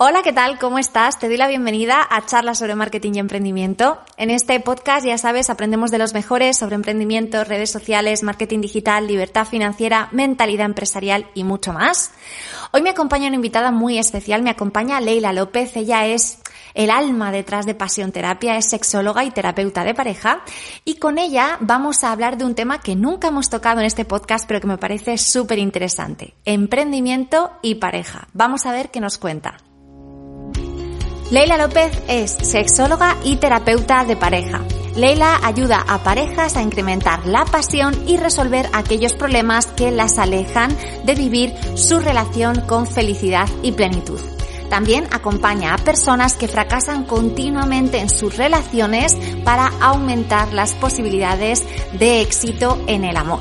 Hola, ¿qué tal? ¿Cómo estás? Te doy la bienvenida a Charlas sobre Marketing y Emprendimiento. En este podcast, ya sabes, aprendemos de los mejores sobre emprendimiento, redes sociales, marketing digital, libertad financiera, mentalidad empresarial y mucho más. Hoy me acompaña una invitada muy especial, me acompaña Leila López. Ella es el alma detrás de Pasión Terapia, es sexóloga y terapeuta de pareja. Y con ella vamos a hablar de un tema que nunca hemos tocado en este podcast, pero que me parece súper interesante. Emprendimiento y pareja. Vamos a ver qué nos cuenta. Leila López es sexóloga y terapeuta de pareja. Leila ayuda a parejas a incrementar la pasión y resolver aquellos problemas que las alejan de vivir su relación con felicidad y plenitud. También acompaña a personas que fracasan continuamente en sus relaciones para aumentar las posibilidades de éxito en el amor.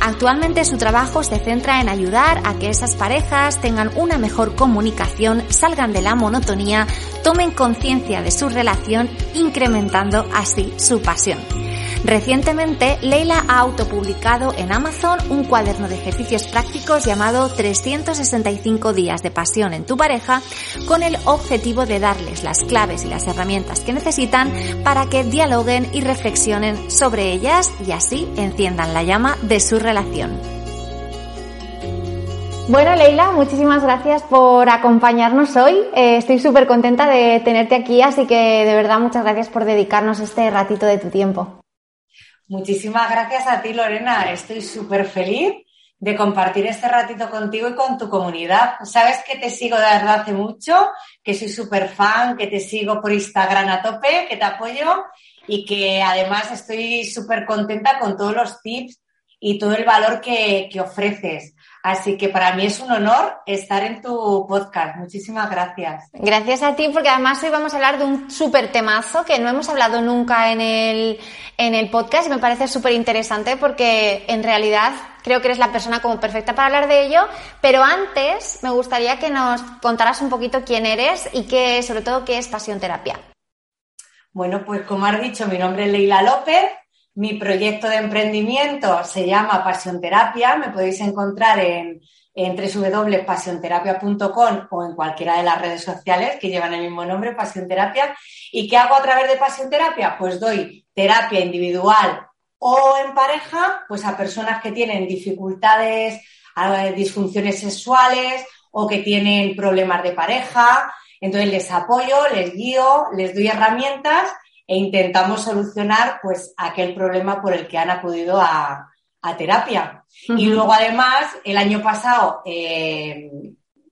Actualmente su trabajo se centra en ayudar a que esas parejas tengan una mejor comunicación, salgan de la monotonía, tomen conciencia de su relación, incrementando así su pasión. Recientemente, Leila ha autopublicado en Amazon un cuaderno de ejercicios prácticos llamado 365 días de pasión en tu pareja con el objetivo de darles las claves y las herramientas que necesitan para que dialoguen y reflexionen sobre ellas y así enciendan la llama de su relación. Bueno, Leila, muchísimas gracias por acompañarnos hoy. Eh, estoy súper contenta de tenerte aquí, así que de verdad muchas gracias por dedicarnos este ratito de tu tiempo. Muchísimas gracias a ti, Lorena. Estoy súper feliz de compartir este ratito contigo y con tu comunidad. Sabes que te sigo desde hace mucho, que soy súper fan, que te sigo por Instagram a tope, que te apoyo y que además estoy súper contenta con todos los tips y todo el valor que, que ofreces. Así que para mí es un honor estar en tu podcast. Muchísimas gracias. Gracias a ti, porque además hoy vamos a hablar de un súper temazo que no hemos hablado nunca en el, en el podcast y me parece súper interesante porque en realidad creo que eres la persona como perfecta para hablar de ello. Pero antes me gustaría que nos contaras un poquito quién eres y qué, sobre todo, qué es Pasión Terapia. Bueno, pues como has dicho, mi nombre es Leila López. Mi proyecto de emprendimiento se llama Pasión Terapia. Me podéis encontrar en, en www.pasionterapia.com o en cualquiera de las redes sociales que llevan el mismo nombre, Pasión Terapia. ¿Y qué hago a través de Pasión Terapia? Pues doy terapia individual o en pareja, pues a personas que tienen dificultades, disfunciones sexuales o que tienen problemas de pareja. Entonces les apoyo, les guío, les doy herramientas e intentamos solucionar pues aquel problema por el que han acudido a, terapia. Y luego además, el año pasado, eh,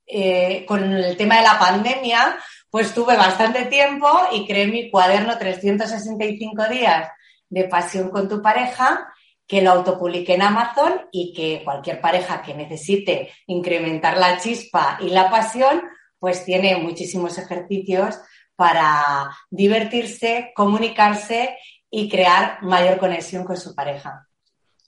eh, con el tema de la pandemia, pues tuve bastante tiempo y creé mi cuaderno 365 días de pasión con tu pareja, que lo autopubliqué en Amazon y que cualquier pareja que necesite incrementar la chispa y la pasión, pues tiene muchísimos ejercicios para divertirse, comunicarse y crear mayor conexión con su pareja.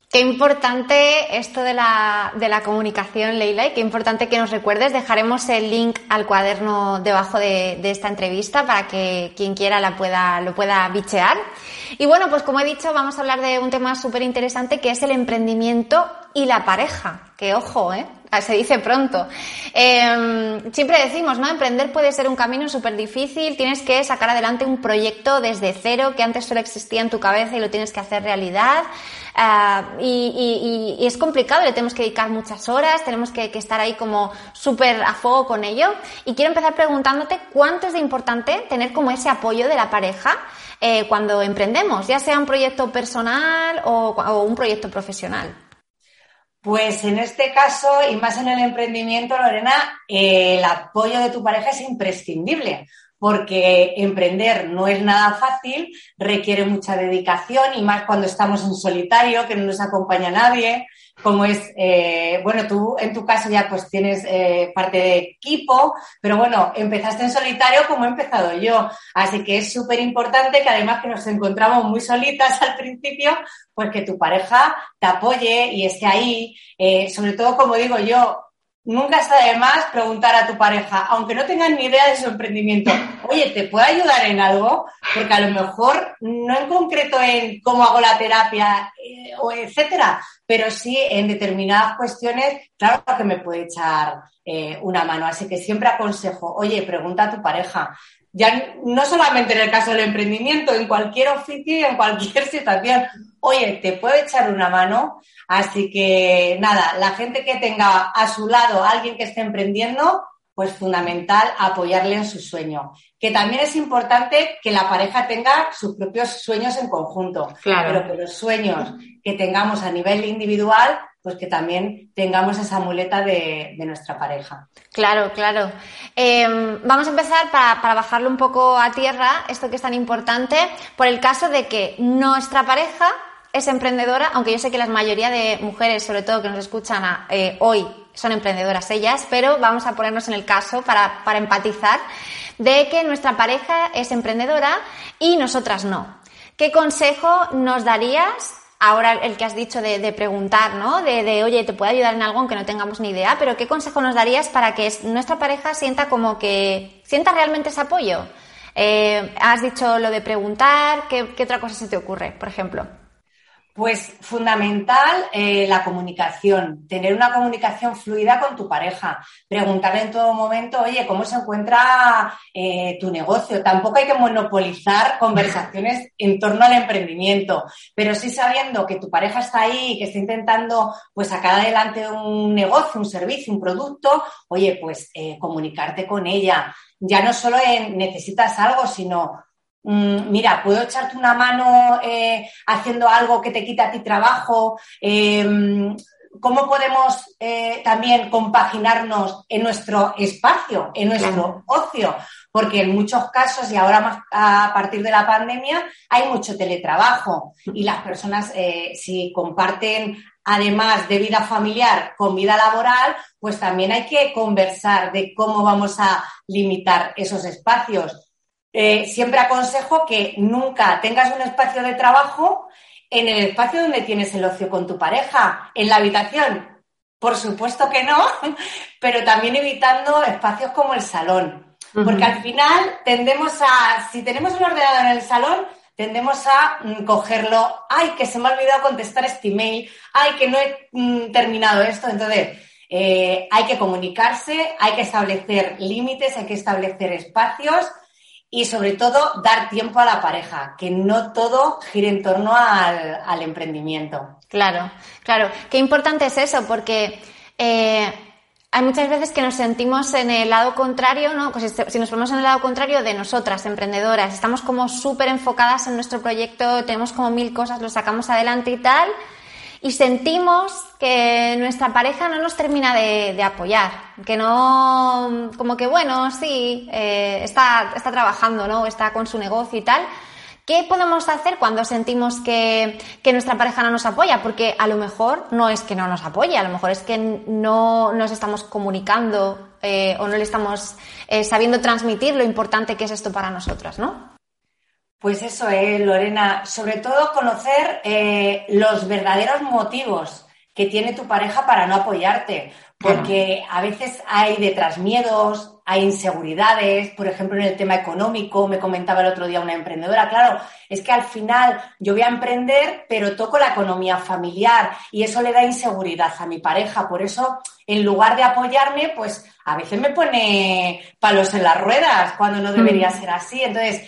Qué importante esto de la, de la, comunicación, Leila, y qué importante que nos recuerdes. Dejaremos el link al cuaderno debajo de, de, esta entrevista para que quien quiera la pueda, lo pueda bichear. Y bueno, pues como he dicho, vamos a hablar de un tema súper interesante que es el emprendimiento y la pareja. Que ojo, ¿eh? Ah, se dice pronto. Em, siempre decimos, ¿no? Emprender puede ser un camino súper difícil, tienes que sacar adelante un proyecto desde cero que antes solo existía en tu cabeza y lo tienes que hacer realidad. Ah, y, es complicado, le tenemos que dedicar muchas horas, tenemos que, estar ahí como súper a fuego con ello. Y quiero empezar preguntándote cuánto es de importante tener como ese apoyo de la pareja eh, cuando emprendemos, ya sea un proyecto personal o un proyecto profesional. Pues en este caso, y más en el emprendimiento, Lorena, el apoyo de tu pareja es imprescindible, porque emprender no es nada fácil, requiere mucha dedicación y más cuando estamos en solitario, que no nos acompaña nadie, como es, eh, bueno, tú en tu caso ya pues tienes eh, parte de equipo, pero bueno, empezaste en solitario como he empezado yo, así que es súper importante que además que nos encontramos muy solitas al principio, pues que tu pareja te apoye y esté ahí, eh, sobre todo como digo yo, nunca está de más preguntar a tu pareja, aunque no tengan ni idea de su emprendimiento, oye, ¿te puedo ayudar en algo? Porque a lo mejor no en concreto en cómo hago la terapia eh, o etcétera, pero sí en determinadas cuestiones, claro que me puede echar eh, una mano. Así que siempre aconsejo, oye, pregunta a tu pareja. Ya no solamente en el caso del emprendimiento, en cualquier oficio y en cualquier situación. Oye, ¿te puedo echar una mano? Así que nada, la gente que tenga a su lado a alguien que esté emprendiendo, pues fundamental apoyarle en su sueño. Que también es importante que la pareja tenga sus propios sueños en conjunto. Claro. Pero que los sueños que tengamos a nivel individual, pues que también tengamos esa muleta de, nuestra pareja. Claro, claro. Em, vamos a empezar para, para bajarlo un poco a tierra, esto que es tan importante, por el caso de que nuestra pareja es emprendedora, aunque yo sé que la mayoría de mujeres, sobre todo que nos escuchan eh, hoy, son emprendedoras ellas, pero vamos a ponernos en el caso para, empatizar de que nuestra pareja es emprendedora y nosotras no. ¿Qué consejo nos darías? Ahora el que has dicho de, preguntar, ¿no? De, oye, te puede ayudar en algo aunque no tengamos ni idea, pero ¿qué consejo nos darías para que nuestra pareja sienta como que, sienta realmente ese apoyo? Eh, has dicho lo de preguntar, ¿qué, ¿qué otra cosa se te ocurre, por ejemplo? Pues fundamental eh, la comunicación, tener una comunicación fluida con tu pareja, preguntarle en todo momento, oye, ¿cómo se encuentra eh, tu negocio? Tampoco hay que monopolizar conversaciones en torno al emprendimiento, pero sí sabiendo que tu pareja está ahí y que está intentando pues sacar adelante un negocio, un servicio, un producto, oye, pues eh, comunicarte con ella. Ya no solo en necesitas algo, sino mira, puedo echarte una mano eh, haciendo algo que te quita a ti trabajo. Em, ¿Cómo podemos eh, también compaginarnos en nuestro espacio, en nuestro ocio? Porque en muchos casos, y ahora más a partir de la pandemia, hay mucho teletrabajo y las personas, eh, si comparten además de vida familiar con vida laboral, pues también hay que conversar de cómo vamos a limitar esos espacios eh, siempre aconsejo que nunca tengas un espacio de trabajo en el espacio donde tienes el ocio con tu pareja, en la habitación. Por supuesto que no, pero también evitando espacios como el salón. Porque al final tendemos a, si tenemos un ordenador en el salón, tendemos a mm, cogerlo, ay, que se me ha olvidado contestar este email, ay, que no he mm, terminado esto. Entonces, eh, hay que comunicarse, hay que establecer límites, hay que establecer espacios y sobre todo dar tiempo a la pareja, que no todo gire en torno al, emprendimiento. Claro, claro. Qué importante es eso, porque eh, hay muchas veces que nos sentimos en el lado contrario, ¿no? Pues si nos ponemos en el lado contrario de nosotras, emprendedoras, estamos como súper enfocadas en nuestro proyecto, tenemos como mil cosas, lo sacamos adelante y tal, y sentimos que nuestra pareja no nos termina de, apoyar, que no, como que bueno, sí, eh, está, está trabajando, ¿no? Está con su negocio y tal. ¿Qué podemos hacer cuando sentimos que, nuestra pareja no nos apoya? Porque a lo mejor no es que no nos apoye, a lo mejor es que no nos estamos comunicando eh, o no le estamos eh, sabiendo transmitir lo importante que es esto para nosotras, ¿no? Pues eso es, Lorena, sobre todo conocer eh, los verdaderos motivos que tiene tu pareja para no apoyarte, porque a veces hay detrás miedos, hay inseguridades, por ejemplo, en el tema económico, me comentaba el otro día una emprendedora, claro, es que al final yo voy a emprender, pero toco la economía familiar y eso le da inseguridad a mi pareja, por eso, en lugar de apoyarme, pues a veces me pone palos en las ruedas cuando no debería mm. ser así, entonces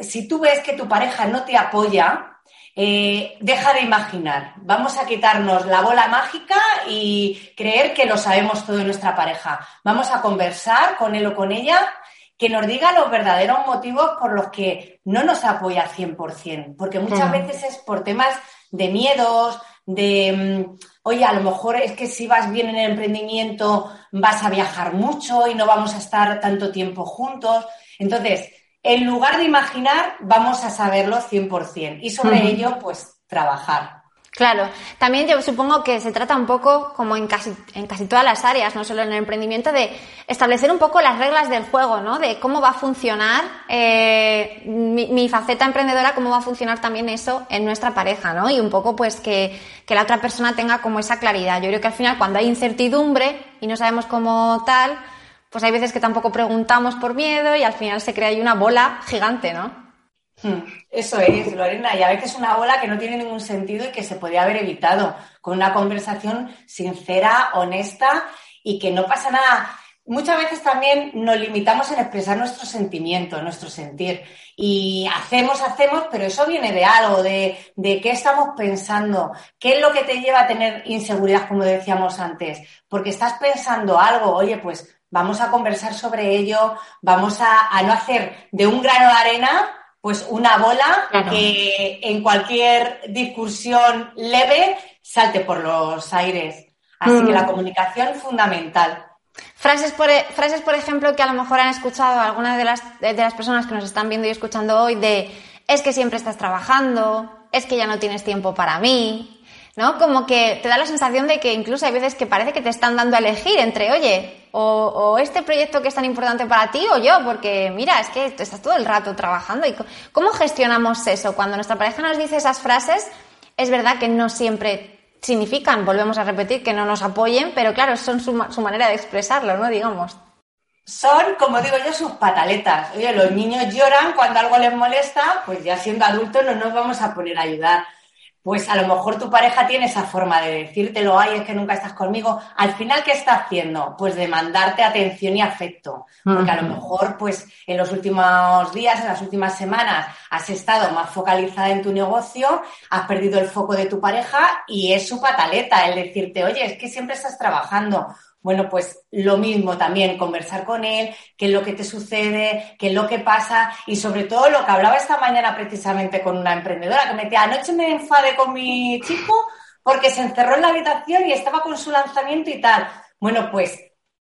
si tú ves que tu pareja no te apoya, eh, deja de imaginar. Vamos a quitarnos la bola mágica y creer que lo sabemos todo de nuestra pareja. Vamos a conversar con él o con ella, que nos diga los verdaderos motivos por los que no nos apoya al 100%, porque muchas veces es por temas de miedos, de, mm, oye, a lo mejor es que si vas bien en el emprendimiento vas a viajar mucho y no vamos a estar tanto tiempo juntos. Entonces, en lugar de imaginar, vamos a saberlo 100% y sobre ello, pues, trabajar. Claro, también yo supongo que se trata un poco, como en casi, en casi todas las áreas, no solo en el emprendimiento, de establecer un poco las reglas del juego, ¿no? De cómo va a funcionar eh, mi, faceta emprendedora, cómo va a funcionar también eso en nuestra pareja, ¿no? Y un poco pues que, que la otra persona tenga como esa claridad. Yo creo que al final cuando hay incertidumbre y no sabemos cómo tal, pues hay veces que tampoco preguntamos por miedo y al final se crea ahí una bola gigante, ¿no? Hmm, eso es, Lorena, y a veces una bola que no tiene ningún sentido y que se podía haber evitado con una conversación sincera, honesta y que no pasa nada. Muchas veces también nos limitamos en expresar nuestros sentimientos, nuestro sentir. Y hacemos, hacemos, pero eso viene de algo, de, de qué estamos pensando, qué es lo que te lleva a tener inseguridad, como decíamos antes. Porque estás pensando algo, oye, pues vamos a conversar sobre ello, vamos a, a no hacer de un grano de arena pues una bola que en cualquier discusión leve salte por los aires. Así que la mm. comunicación es fundamental. Frases por, e, frases, por ejemplo, que a lo mejor han escuchado algunas de las, de las personas que nos están viendo y escuchando hoy de es que siempre estás trabajando, es que ya no tienes tiempo para mí, ¿no? Como que te da la sensación de que incluso hay veces que parece que te están dando a elegir entre, oye, o, este proyecto que es tan importante para ti o yo, porque mira, es que estás todo el rato trabajando. ¿Y ¿Cómo gestionamos eso? Cuando nuestra pareja nos dice esas frases, es verdad que no siempre significan, volvemos a repetir, que no nos apoyen, pero claro, son su, su manera de expresarlo, ¿no? Digamos son, como digo yo, sus pataletas. Oye, los niños lloran cuando algo les molesta, pues ya siendo adultos no nos vamos a poner a ayudar pues a lo mejor tu pareja tiene esa forma de decírtelo, ay, es que nunca estás conmigo. Al final, ¿qué está haciendo? Pues demandarte atención y afecto. Porque a lo mejor, pues en los últimos días, en las últimas semanas, has estado más focalizada en tu negocio, has perdido el foco de tu pareja y es su pataleta el decirte, oye, es que siempre estás trabajando bueno, pues lo mismo también, conversar con él, qué es lo que te sucede, qué es lo que pasa y sobre todo lo que hablaba esta mañana precisamente con una emprendedora que me decía, anoche me enfadé con mi chico porque se encerró en la habitación y estaba con su lanzamiento y tal. Bueno, pues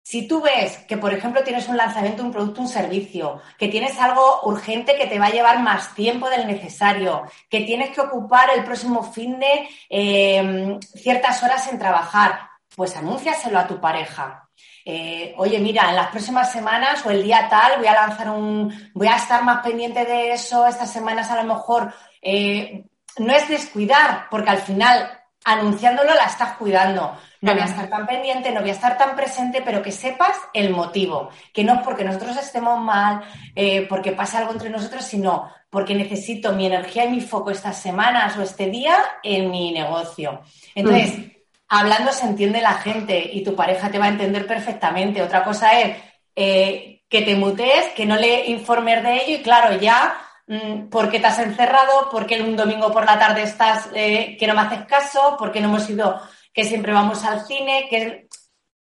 si tú ves que, por ejemplo, tienes un lanzamiento, un producto, un servicio, que tienes algo urgente que te va a llevar más tiempo del necesario, que tienes que ocupar el próximo fin de eh, ciertas horas en trabajar, pues anúnciaselo a tu pareja. Eh, oye, mira, en las próximas semanas o el día tal voy a lanzar un, voy a estar más pendiente de eso, estas semanas a lo mejor eh, no es descuidar, porque al final anunciándolo la estás cuidando. No voy a estar tan pendiente, no voy a estar tan presente, pero que sepas el motivo, que no es porque nosotros estemos mal, eh, porque pase algo entre nosotros, sino porque necesito mi energía y mi foco estas semanas o este día en mi negocio. Entonces, mm hablando se entiende la gente y tu pareja te va a entender perfectamente. Otra cosa es eh, que te mutes, que no le informes de ello y claro, ya mm, porque te has encerrado, porque un domingo por la tarde estás eh, que no me haces caso, porque no hemos ido que siempre vamos al cine, que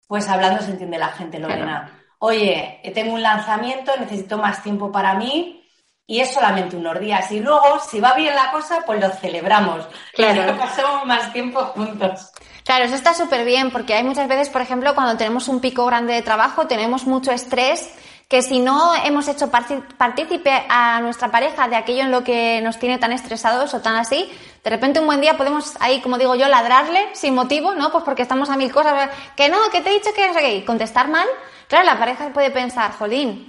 pues hablando se entiende la gente, Lorena. Oye, tengo un lanzamiento, necesito más tiempo para mí, y es solamente unos días. Y luego, si va bien la cosa, pues lo celebramos. Claro. Y pasamos más tiempo juntos. Claro, eso está súper bien, porque hay muchas veces, por ejemplo, cuando tenemos un pico grande de trabajo, tenemos mucho estrés, que si no hemos hecho partícipe a nuestra pareja de aquello en lo que nos tiene tan estresados o tan así, de repente un buen día podemos ahí, como digo yo, ladrarle sin motivo, ¿no? Pues porque estamos a mil cosas, que no, que te he dicho que no sé qué, y contestar mal. Claro, la pareja puede pensar, jolín,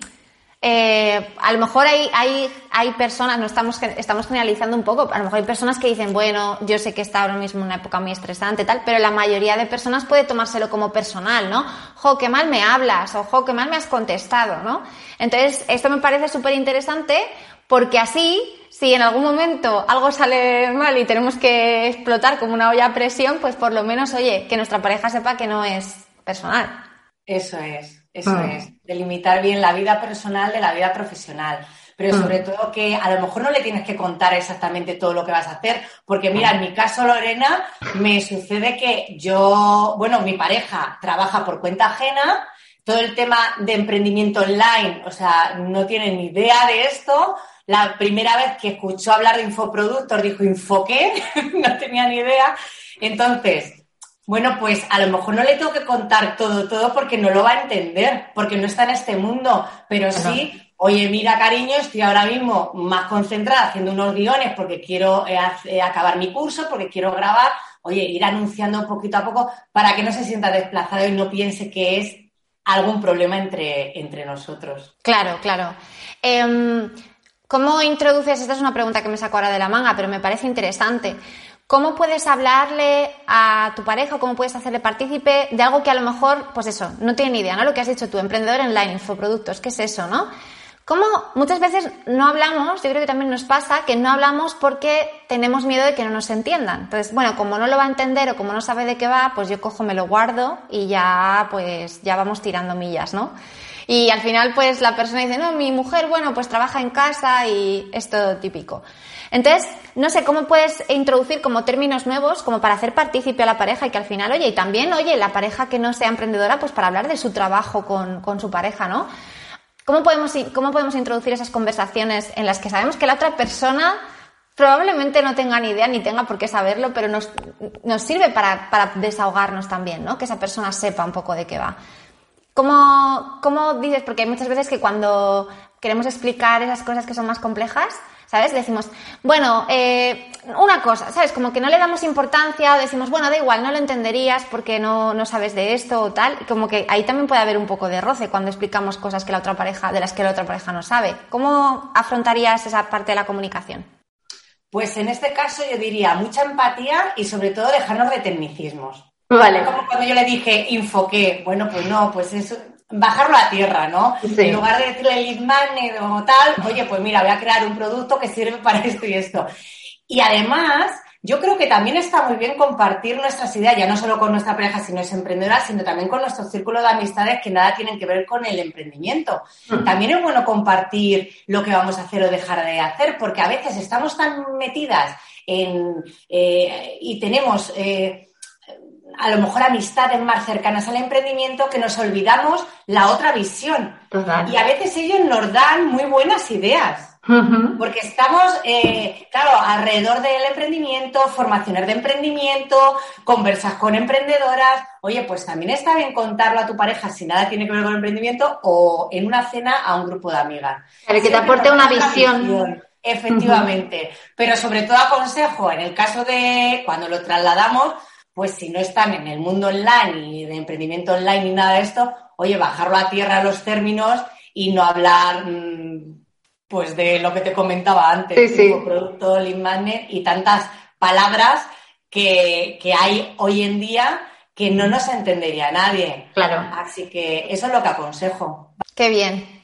eh, a lo mejor hay, hay, hay personas, no estamos, estamos generalizando un poco, a lo mejor hay personas que dicen, bueno, yo sé que está ahora mismo una época muy estresante, tal, pero la mayoría de personas puede tomárselo como personal, ¿no? Jo, qué mal me hablas, o jo, qué mal me has contestado, ¿no? Entonces, esto me parece súper interesante porque así, si en algún momento algo sale mal y tenemos que explotar como una olla a presión, pues por lo menos, oye, que nuestra pareja sepa que no es personal. Eso es. Eso ah. es, delimitar bien la vida personal de la vida profesional. Pero sobre todo que a lo mejor no le tienes que contar exactamente todo lo que vas a hacer, porque mira, en mi caso, Lorena, me sucede que yo, bueno, mi pareja trabaja por cuenta ajena, todo el tema de emprendimiento online, o sea, no tiene ni idea de esto. La primera vez que escuchó hablar de infoproductos dijo, ¿infoqué? no tenía ni idea. Entonces, bueno, pues a lo mejor no le tengo que contar todo, todo porque no lo va a entender, porque no está en este mundo, pero sí, oye, mira, cariño, estoy ahora mismo más concentrada haciendo unos guiones porque quiero eh, eh, acabar mi curso, porque quiero grabar, oye, ir anunciando poquito a poco para que no se sienta desplazado y no piense que es algún problema entre, entre nosotros. Claro, claro. Em, ¿Cómo introduces? Esta es una pregunta que me saco ahora de la manga, pero me parece interesante. ¿Cómo puedes hablarle a tu pareja, cómo puedes hacerle partícipe de algo que a lo mejor, pues eso, no tiene ni idea, ¿no? Lo que has dicho tú, emprendedor online, infoproductos, ¿qué es eso, no? ¿Cómo muchas veces no hablamos? Yo creo que también nos pasa que no hablamos porque tenemos miedo de que no nos entiendan. Entonces, bueno, como no lo va a entender o como no sabe de qué va, pues yo cojo, me lo guardo y ya, pues, ya vamos tirando millas, ¿no? Y al final, pues la persona dice, no, mi mujer, bueno, pues trabaja en casa y es todo típico. Entonces, no sé, ¿cómo puedes introducir como términos nuevos como para hacer partícipe a la pareja y que al final, oye, y también, oye, la pareja que no sea emprendedora, pues para hablar de su trabajo con, con su pareja, ¿no? ¿Cómo podemos, ¿Cómo podemos introducir esas conversaciones en las que sabemos que la otra persona probablemente no tenga ni idea ni tenga por qué saberlo, pero nos, nos sirve para, para desahogarnos también, ¿no? Que esa persona sepa un poco de qué va. ¿Cómo, ¿Cómo dices? Porque hay muchas veces que cuando queremos explicar esas cosas que son más complejas, ¿sabes? Decimos, bueno, eh, una cosa, ¿sabes? Como que no le damos importancia, decimos, bueno, da igual, no lo entenderías porque no, no sabes de esto o tal. Como que ahí también puede haber un poco de roce cuando explicamos cosas que la otra pareja, de las que la otra pareja no sabe. ¿Cómo afrontarías esa parte de la comunicación? Pues en este caso yo diría mucha empatía y sobre todo dejarnos de tecnicismos. Vale. Como cuando yo le dije infoqué, bueno, pues no, pues es bajarlo a tierra, ¿no? En lugar de decirle lead magnet o tal, oye, pues mira, voy a crear un producto que sirve para esto y esto. Y además, yo creo que también está muy bien compartir nuestras ideas, ya no solo con nuestra pareja, si no es emprendedora, sino también con nuestro círculo de amistades que nada tienen que ver con el emprendimiento. Mm. También es bueno compartir lo que vamos a hacer o dejar de hacer, porque a veces estamos tan metidas en, eh, y tenemos... Eh, a lo mejor amistades más cercanas al emprendimiento que nos olvidamos la otra visión. Y a veces ellos nos dan muy buenas ideas. Porque estamos, eh, claro, alrededor del emprendimiento, formaciones de emprendimiento, conversas con emprendedoras. Oye, pues también está bien contarlo a tu pareja si nada tiene que ver con el emprendimiento o en una cena a un grupo de amigas. Para que te aporte una visión. Efectivamente. Pero sobre todo aconsejo, en el caso de cuando lo trasladamos, pues si no están en el mundo online y de emprendimiento online ni nada de esto, oye, bajarlo a tierra los términos y no hablar mm, pues de lo que te comentaba antes, tipo producto, lead magnet y tantas palabras que, que, hay hoy en día que no nos entendería nadie. Claro. Así que eso es lo que aconsejo. Qué bien,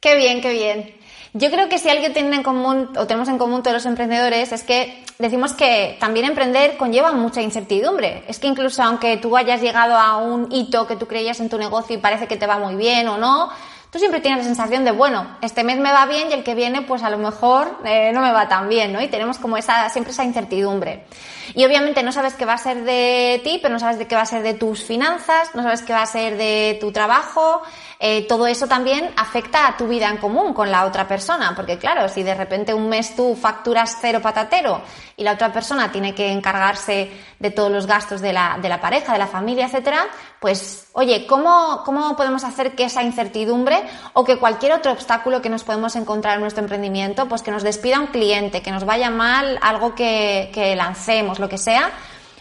qué bien, qué bien. Yo creo que si algo tienen en común, o tenemos en común todos los emprendedores, es que decimos que también emprender conlleva mucha incertidumbre. Es que incluso aunque tú hayas llegado a un hito que tú creías en tu negocio y parece que te va muy bien o no, tú siempre tienes la sensación de, bueno, este mes me va bien y el que viene, pues a lo mejor eh, no me va tan bien, ¿no? Y tenemos como esa, siempre esa incertidumbre. Y obviamente no sabes qué va a ser de ti, pero no sabes de qué va a ser de tus finanzas, no sabes qué va a ser de tu trabajo. Eh, todo eso también afecta a tu vida en común con la otra persona, porque claro, si de repente un mes tú facturas cero patatero y la otra persona tiene que encargarse de todos los gastos de la, de la pareja, de la familia, etcétera, pues oye, ¿cómo, ¿cómo podemos hacer que esa incertidumbre o que cualquier otro obstáculo que nos podemos encontrar en nuestro emprendimiento, pues que nos despida un cliente, que nos vaya mal algo que, que lancemos, lo que sea,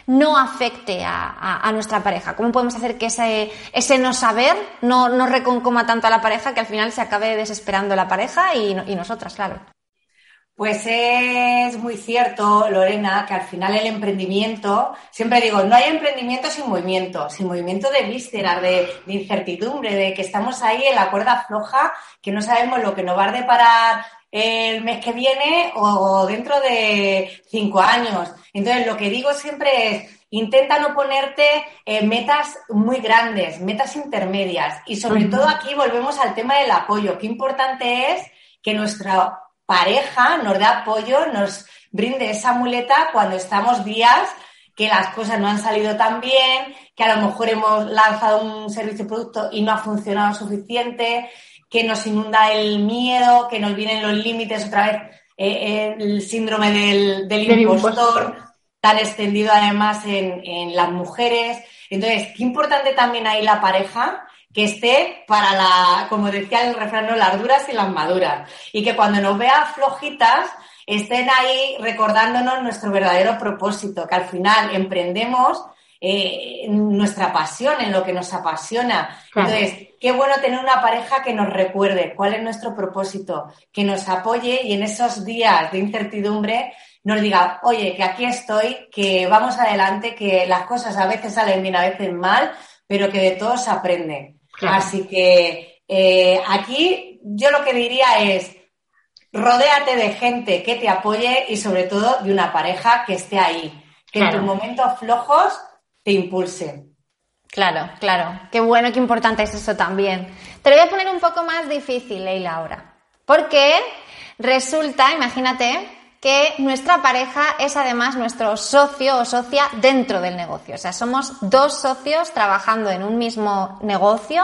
no afecte a, nuestra pareja? ¿Cómo podemos hacer que ese, ese no saber no, no reconcoma tanto a la pareja que al final se acabe desesperando la pareja y, y nosotras, claro? Pues es muy cierto, Lorena, que al final el emprendimiento, siempre digo, no hay emprendimiento sin movimiento, sin movimiento de vísceras, de, de, incertidumbre, de que estamos ahí en la cuerda floja, que no sabemos lo que nos va a deparar el mes que viene o dentro de cinco años. Entonces, lo que digo siempre es, intenta no ponerte eh, metas muy grandes, metas intermedias. Y sobre todo aquí volvemos al tema del apoyo. Qué importante es que nuestra pareja nos dé apoyo, nos brinde esa muleta cuando estamos días que las cosas no han salido tan bien, que a lo mejor hemos lanzado un servicio o producto y no ha funcionado suficiente, que nos inunda el miedo, que nos vienen los límites otra vez, eh, el síndrome del, impostor. tan extendido además en, en las mujeres. Entonces, qué importante también ahí la pareja que esté para la, como decía el refrán, las duras y las maduras. Y que cuando nos vea flojitas, estén ahí recordándonos nuestro verdadero propósito, que al final emprendemos eh, nuestra pasión, en lo que nos apasiona. Entonces, qué bueno tener una pareja que nos recuerde cuál es nuestro propósito, que nos apoye y en esos días de incertidumbre nos diga, oye, que aquí estoy, que vamos adelante, que las cosas a veces salen bien, a veces mal, pero que de todo se Así que eh, aquí yo lo que diría es, rodéate de gente que te apoye y sobre todo de una pareja que esté ahí, que en tus momentos flojos te impulse. Claro, claro. Qué bueno, qué importante es eso también. Te lo voy a poner un poco más difícil, Leila, ahora. Porque resulta, imagínate, que nuestra pareja es además nuestro socio o socia dentro del negocio. O sea, somos dos socios trabajando en un mismo negocio.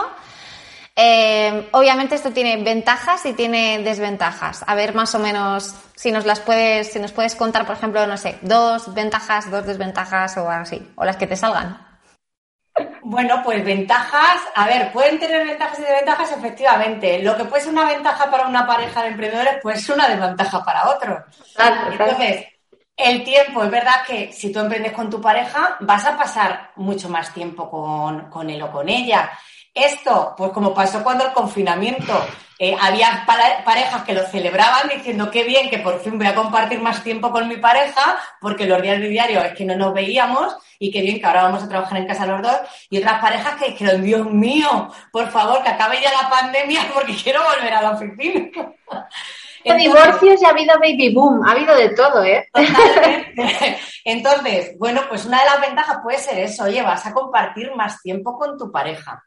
Eh, obviamente esto tiene ventajas y tiene desventajas. A ver más o menos si nos las puedes, si nos puedes contar, por ejemplo, no sé, dos ventajas, dos desventajas o así, o las que te salgan. Bueno, pues ventajas, a ver, pueden tener ventajas y desventajas, efectivamente. Lo que puede ser una ventaja para una pareja de emprendedores, puede ser una desventaja para otro. Entonces, el tiempo, es verdad que si tú emprendes con tu pareja, vas a pasar mucho más tiempo con, con él o con ella. Esto, pues como pasó cuando el confinamiento, eh, había parejas que lo celebraban diciendo qué bien que por fin voy a compartir más tiempo con mi pareja, porque los días de diario es que no nos veíamos y qué bien que ahora vamos a trabajar en casa los dos. Y otras parejas que dijeron, Dios mío, por favor, que acabe ya la pandemia porque quiero volver a la oficina. Entonces, divorcios y ha habido baby boom, ha habido de todo, ¿eh? Entonces, bueno, pues una de las ventajas puede ser eso, oye, vas a compartir más tiempo con tu pareja.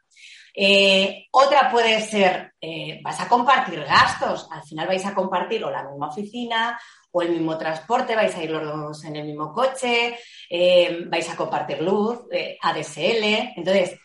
Eh, otra puede ser, eh, vas a compartir gastos, al final vais a compartir o la misma oficina o el mismo transporte, vais a ir los dos en el mismo coche, eh, vais a compartir luz, ADSL. Entonces,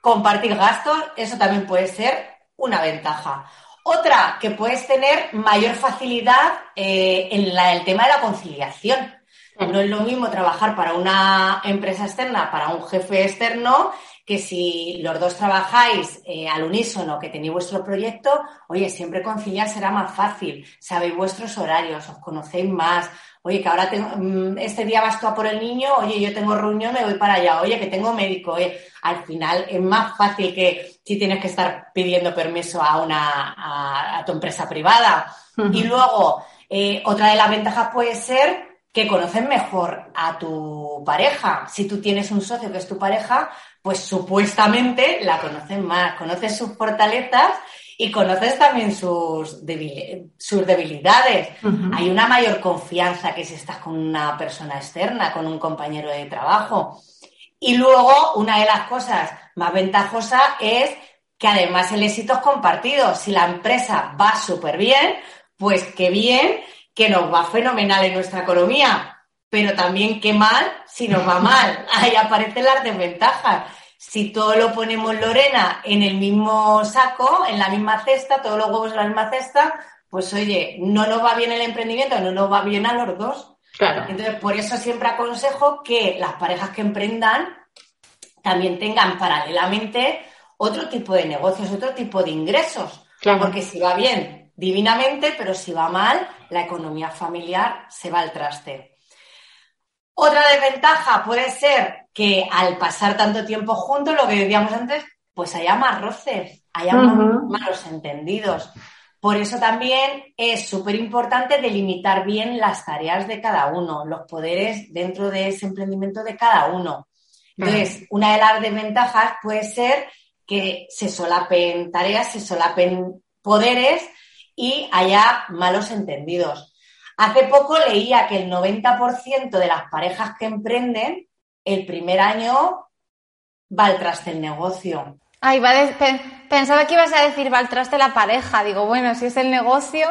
compartir gastos, eso también puede ser una ventaja. Otra, que puedes tener mayor facilidad en el tema de la conciliación. No es lo mismo trabajar para una empresa externa, para un jefe externo, que si los dos trabajáis eh, al unísono, que tenéis vuestro proyecto, oye, siempre conciliar será más fácil, sabéis vuestros horarios, os conocéis más, oye, que ahora mm, este día vas tú a por el niño, oye, yo tengo reunión, me voy para allá, oye, que tengo médico, al final es más fácil que si tienes que estar pidiendo permiso a una, a, tu empresa privada. Y luego, eh, otra de las ventajas puede ser que conoces mejor a tu pareja. Si tú tienes un socio que es tu pareja, pues supuestamente la conoces más, conoces sus fortalezas y conoces también sus, debilidades. Hay una mayor confianza que si estás con una persona externa, con un compañero de trabajo. Y luego, una de las cosas más ventajosas es que además el éxito es compartido. Si la empresa va súper bien, pues qué bien que nos va fenomenal en nuestra economía, pero también qué mal si nos va mal. Ahí aparecen las desventajas. Si todo lo ponemos Lorena en el mismo saco, en la misma cesta, todos los huevos en la misma cesta, pues oye, no nos va bien el emprendimiento, no nos va bien a los dos. Claro. Entonces, por eso siempre aconsejo que las parejas que emprendan también tengan paralelamente otro tipo de negocios, otro tipo de ingresos. Porque si va bien, divinamente, pero si va mal, la economía familiar se va al traste. Otra desventaja puede ser que al pasar tanto tiempo juntos, lo que decíamos antes, pues haya más roces, haya más malos entendidos. Por eso también es súper importante delimitar bien las tareas de cada uno, los poderes dentro de ese emprendimiento de cada uno. Entonces, una de las desventajas puede ser que se solapen tareas, se solapen poderes y haya malos entendidos. Hace poco leía que el 90% de las parejas que emprenden el primer año va al traste el negocio. Ay, pensaba que ibas a decir va al traste la pareja. Digo, bueno, si es el negocio.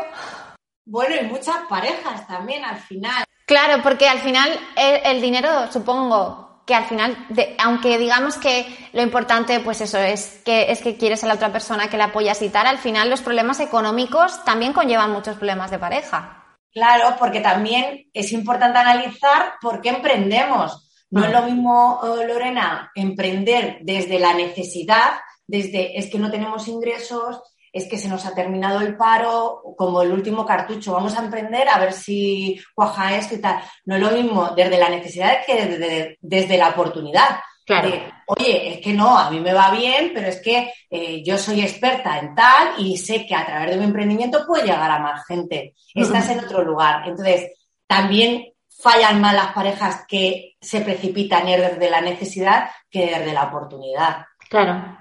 Bueno, y muchas parejas también al final. Claro, porque al final el, dinero, supongo que al final, aunque digamos que lo importante, pues eso, es que, es que quieres a la otra persona, que la apoyas y tal, al final los problemas económicos también conllevan muchos problemas de pareja. Claro, porque también es importante analizar por qué emprendemos. No es lo mismo, eh, Lorena, emprender desde la necesidad, desde es que no tenemos ingresos, es que se nos ha terminado el paro, como el último cartucho, vamos a emprender a ver si cuaja esto y tal. No es lo mismo desde la necesidad que desde, la oportunidad. Claro. Oye, es que no, a mí me va bien, pero es que eh, yo soy experta en tal y sé que a través de mi emprendimiento puedo llegar a más gente. Estás en otro lugar. Entonces, también fallan más las parejas que se precipitan desde la necesidad que desde la oportunidad. Claro.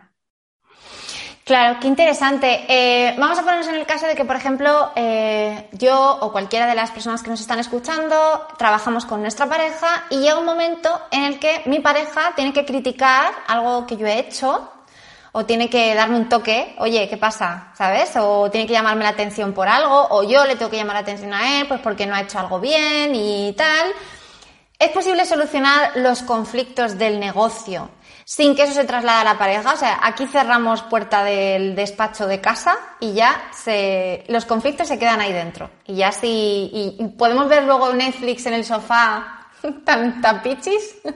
Claro, qué interesante. Eh, vamos a ponernos en el caso de que, por ejemplo, eh, yo o cualquiera de las personas que nos están escuchando trabajamos con nuestra pareja y llega un momento en el que mi pareja tiene que criticar algo que yo he hecho o tiene que darme un toque, oye, ¿qué pasa? ¿Sabes? O tiene que llamarme la atención por algo o yo le tengo que llamar la atención a él pues porque no ha hecho algo bien y tal. ¿Es posible solucionar los conflictos del negocio sin que eso se traslade a la pareja. O sea, aquí cerramos puerta del despacho de casa y ya se, los conflictos se quedan ahí dentro. Y ya sí, y, podemos ver luego Netflix en el sofá tan, tan pichis.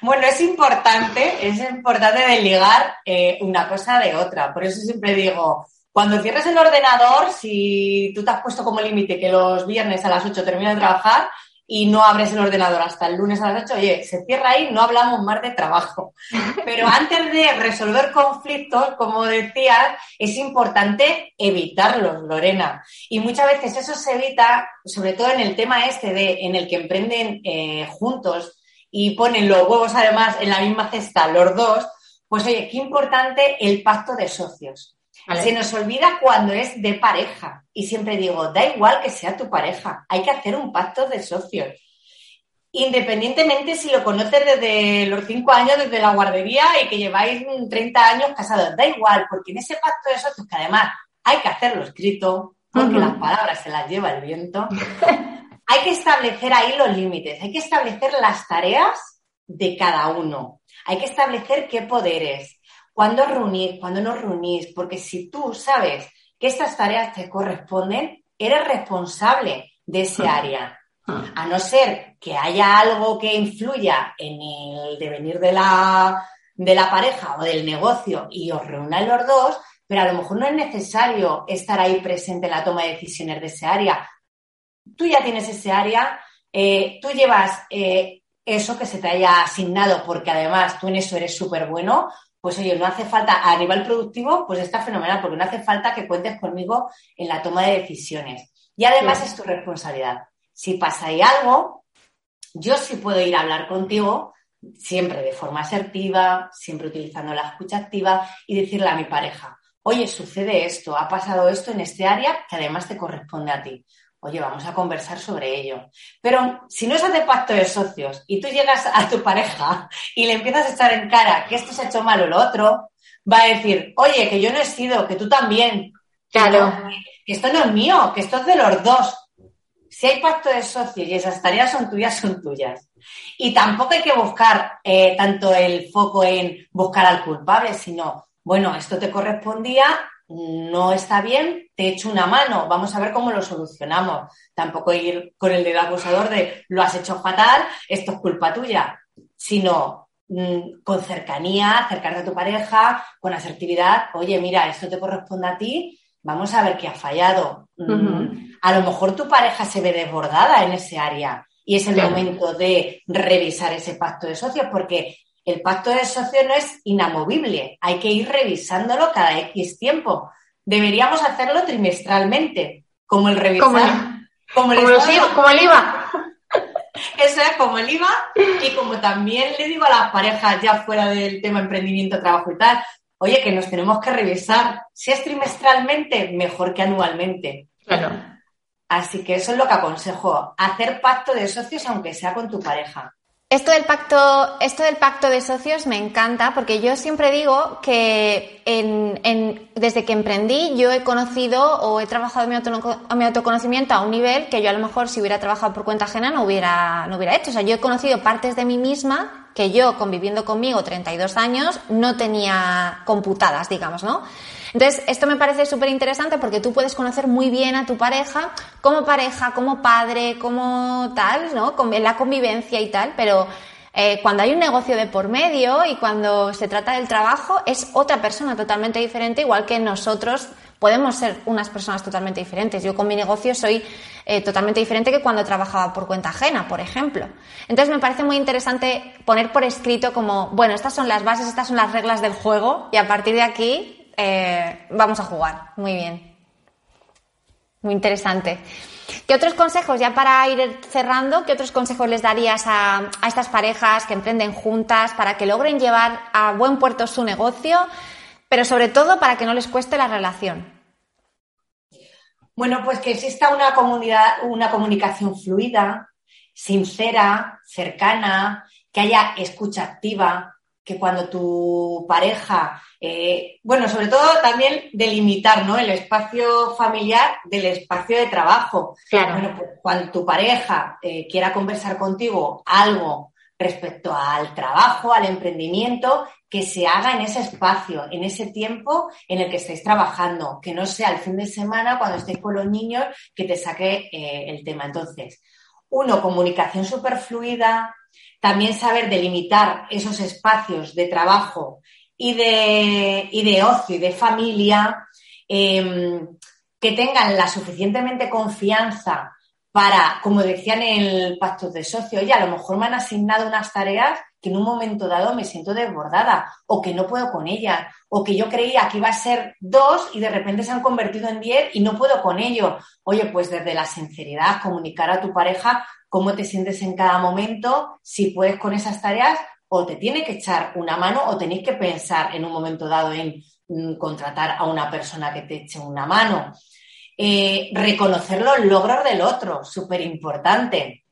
Bueno, es importante, es importante desligar eh, una cosa de otra. Por eso siempre digo, cuando cierres el ordenador, si tú te has puesto como límite que los viernes a las 8 termina de trabajar, y no abres el ordenador hasta el lunes a las 8, oye, se cierra ahí, no hablamos más de trabajo. Pero antes de resolver conflictos, como decías, es importante evitarlos, Lorena. Y muchas veces eso se evita, sobre todo en el tema este de en el que emprenden eh, juntos y ponen los huevos además en la misma cesta los dos, pues oye, qué importante el pacto de socios. Se nos olvida cuando es de pareja. Y siempre digo, da igual que sea tu pareja, hay que hacer un pacto de socios. Independientemente si lo conoces desde los cinco años, desde la guardería y que lleváis 30 años casados, da igual, porque en ese pacto de socios, que además hay que hacerlo escrito, porque las palabras se las lleva el viento, hay que establecer ahí los límites, hay que establecer las tareas de cada uno, hay que establecer qué poderes, cuándo reunir, cuándo no reunís, porque si tú sabes que estas tareas te corresponden, eres responsable de ese ah. área. Ah. A no ser que haya algo que influya en el devenir de la, de la pareja o del negocio y os reúnan los dos, pero a lo mejor no es necesario estar ahí presente en la toma de decisiones de ese área. Tú ya tienes ese área, eh, tú llevas eh, eso que se te haya asignado porque además tú en eso eres súper bueno, pues oye, no hace falta, a nivel productivo, pues está fenomenal, porque no hace falta que cuentes conmigo en la toma de decisiones. Y además es tu responsabilidad. Si pasa ahí algo, yo sí puedo ir a hablar contigo, siempre de forma asertiva, siempre utilizando la escucha activa y decirle a mi pareja, oye, sucede esto, ha pasado esto en este área que además te corresponde a ti oye, vamos a conversar sobre ello. Pero si no es de pacto de socios y tú llegas a tu pareja y le empiezas a echar en cara que esto se ha hecho mal o lo otro, va a decir, oye, que yo no he sido, que tú también. Claro. Que esto no es mío, que esto es de los dos. Si hay pacto de socios y esas tareas son tuyas, son tuyas. Y tampoco hay que buscar eh, tanto el foco en buscar al culpable, sino, bueno, esto te correspondía, no está bien, te echo una mano, vamos a ver cómo lo solucionamos. Tampoco ir con el dedo acusador de lo has hecho fatal, esto es culpa tuya, sino mm, con cercanía, acercarte a tu pareja, con asertividad, oye, mira, esto te corresponde a ti, vamos a ver qué ha fallado. Mm, a lo mejor tu pareja se ve desbordada en ese área y es el momento de revisar ese pacto de socios porque el pacto de socio no es inamovible, hay que ir revisándolo cada X tiempo. Deberíamos hacerlo trimestralmente, como el revisar. Como, el, como, el IVA. Eso es como el IVA y como también le digo a las parejas ya fuera del tema emprendimiento, trabajo y tal, oye, que nos tenemos que revisar. Si es trimestralmente, mejor que anualmente. Claro. Así que eso es lo que aconsejo, hacer pacto de socios aunque sea con tu pareja. Esto del pacto, esto del pacto de socios me encanta porque yo siempre digo que desde que emprendí yo he conocido o he trabajado mi, mi, autoconocimiento a un nivel que yo a lo mejor si hubiera trabajado por cuenta ajena no hubiera, no hubiera hecho. O sea, yo he conocido partes de mí misma que yo conviviendo conmigo 32 años no tenía computadas, digamos, ¿no? Entonces, esto me parece súper interesante porque tú puedes conocer muy bien a tu pareja como pareja, como padre, como tal, ¿no? Con la convivencia y tal, pero eh, cuando hay un negocio de por medio y cuando se trata del trabajo, es otra persona totalmente diferente, igual que nosotros podemos ser unas personas totalmente diferentes. Yo con mi negocio soy eh, totalmente diferente que cuando trabajaba por cuenta ajena, por ejemplo. Entonces me parece muy interesante poner por escrito como, bueno, estas son las bases, estas son las reglas del juego y a partir de aquí eh, vamos a jugar. Muy bien. Muy interesante. ¿Qué otros consejos, ya para ir cerrando, qué otros consejos les darías a, estas parejas que emprenden juntas para que logren llevar a buen puerto su negocio, pero sobre todo para que no les cueste la relación? Bueno, pues que exista una, comunidad, una comunicación fluida, sincera, cercana, que haya escucha activa, que cuando tu pareja, eh, bueno, sobre todo también delimitar ¿no? el espacio familiar del espacio de trabajo. Claro. Bueno, pues cuando tu pareja eh, quiera conversar contigo algo respecto al trabajo, al emprendimiento, que se haga en ese espacio, en ese tiempo en el que estáis trabajando, que no sea el fin de semana cuando estéis con los niños que te saque eh, el tema. Entonces, uno, comunicación súper fluida, también saber delimitar esos espacios de trabajo y de, de ocio y de familia, em, que tengan la suficientemente confianza para, como decían en el pacto de socio, oye, a lo mejor me han asignado unas tareas que en un momento dado me siento desbordada o que no puedo con ellas o que yo creía que iba a ser dos y de repente se han convertido en diez y no puedo con ello. Oye, pues desde la sinceridad, comunicar a tu pareja cómo te sientes en cada momento, si puedes con esas tareas o te tiene que echar una mano o tenéis que pensar en un momento dado en mm, contratar a una persona que te eche una mano. Eh, reconocer los logros del otro, súper importante.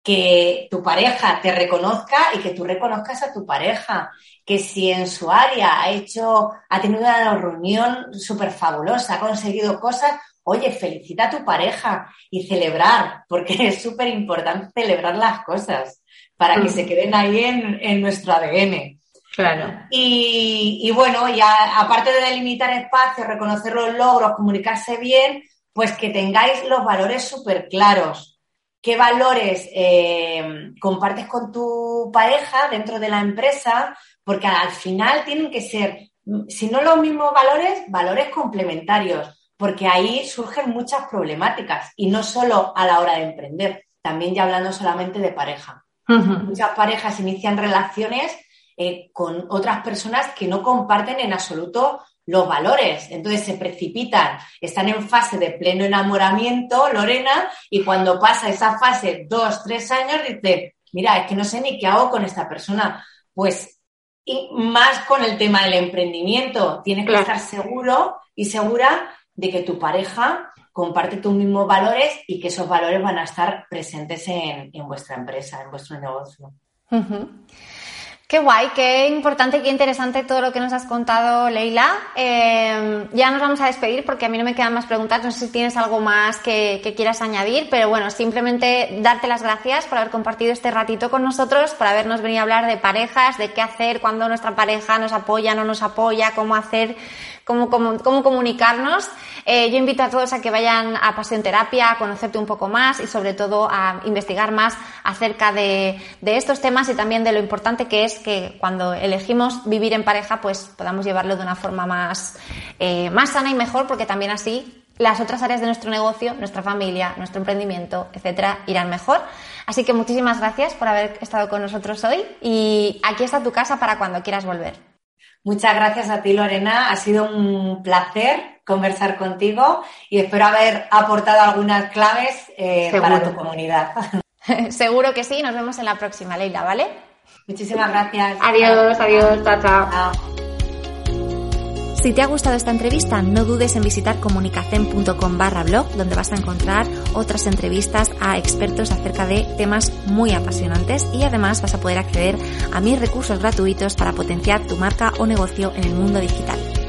Que tu pareja te reconozca y que tú reconozcas a tu pareja. Que si en su área ha hecho, ha tenido una reunión súper fabulosa, ha conseguido cosas, oye, felicita a tu pareja y celebrar, porque es súper importante celebrar las cosas para que se queden ahí en, nuestro ADN. Claro. Y, bueno, ya aparte de delimitar espacios, reconocer los logros, comunicarse bien, pues que tengáis los valores súper claros. ¿Qué valores eh, compartes con tu pareja dentro de la empresa? Porque al final tienen que ser, si no los mismos valores, valores complementarios porque ahí surgen muchas problemáticas y no solo a la hora de emprender, también ya hablando solamente de pareja. Muchas parejas inician relaciones eh, con otras personas que no comparten en absoluto los valores. Entonces se precipitan, están en fase de pleno enamoramiento, Lorena, y cuando pasa esa fase, dos, tres años, dice, mira, es que no sé ni qué hago con esta persona. Pues y más con el tema del emprendimiento, tienes que estar seguro y segura de que tu pareja comparte tus mismos valores y que esos valores van a estar presentes en, vuestra empresa, en vuestro negocio. Qué guay, qué importante, qué interesante todo lo que nos has contado, Leila. Eh, ya nos vamos a despedir porque a mí no me quedan más preguntas. No sé si tienes algo más que, que, quieras añadir, pero bueno, simplemente darte las gracias por haber compartido este ratito con nosotros, por habernos venido a hablar de parejas, de qué hacer cuando nuestra pareja nos apoya, no nos apoya, cómo hacer cómo, cómo, comunicarnos. Eh, yo invito a todos a que vayan a Pasión Terapia, a conocerte un poco más y sobre todo a investigar más acerca de, estos temas y también de lo importante que es que cuando elegimos vivir en pareja, pues podamos llevarlo de una forma más, eh, más sana y mejor, porque también así las otras áreas de nuestro negocio, nuestra familia, nuestro emprendimiento, etcétera, irán mejor. Así que muchísimas gracias por haber estado con nosotros hoy y aquí está tu casa para cuando quieras volver. Muchas gracias a ti, Lorena. Ha sido un placer conversar contigo y espero haber aportado algunas claves eh, para tu comunidad. Seguro que sí. Nos vemos en la próxima, Leila, ¿vale? Muchísimas gracias. Adiós, adiós, chao, chao. Si te ha gustado esta entrevista, no dudes en visitar comunicacen.com barra blog, donde vas a encontrar otras entrevistas a expertos acerca de temas muy apasionantes y además vas a poder acceder a mis recursos gratuitos para potenciar tu marca o negocio en el mundo digital.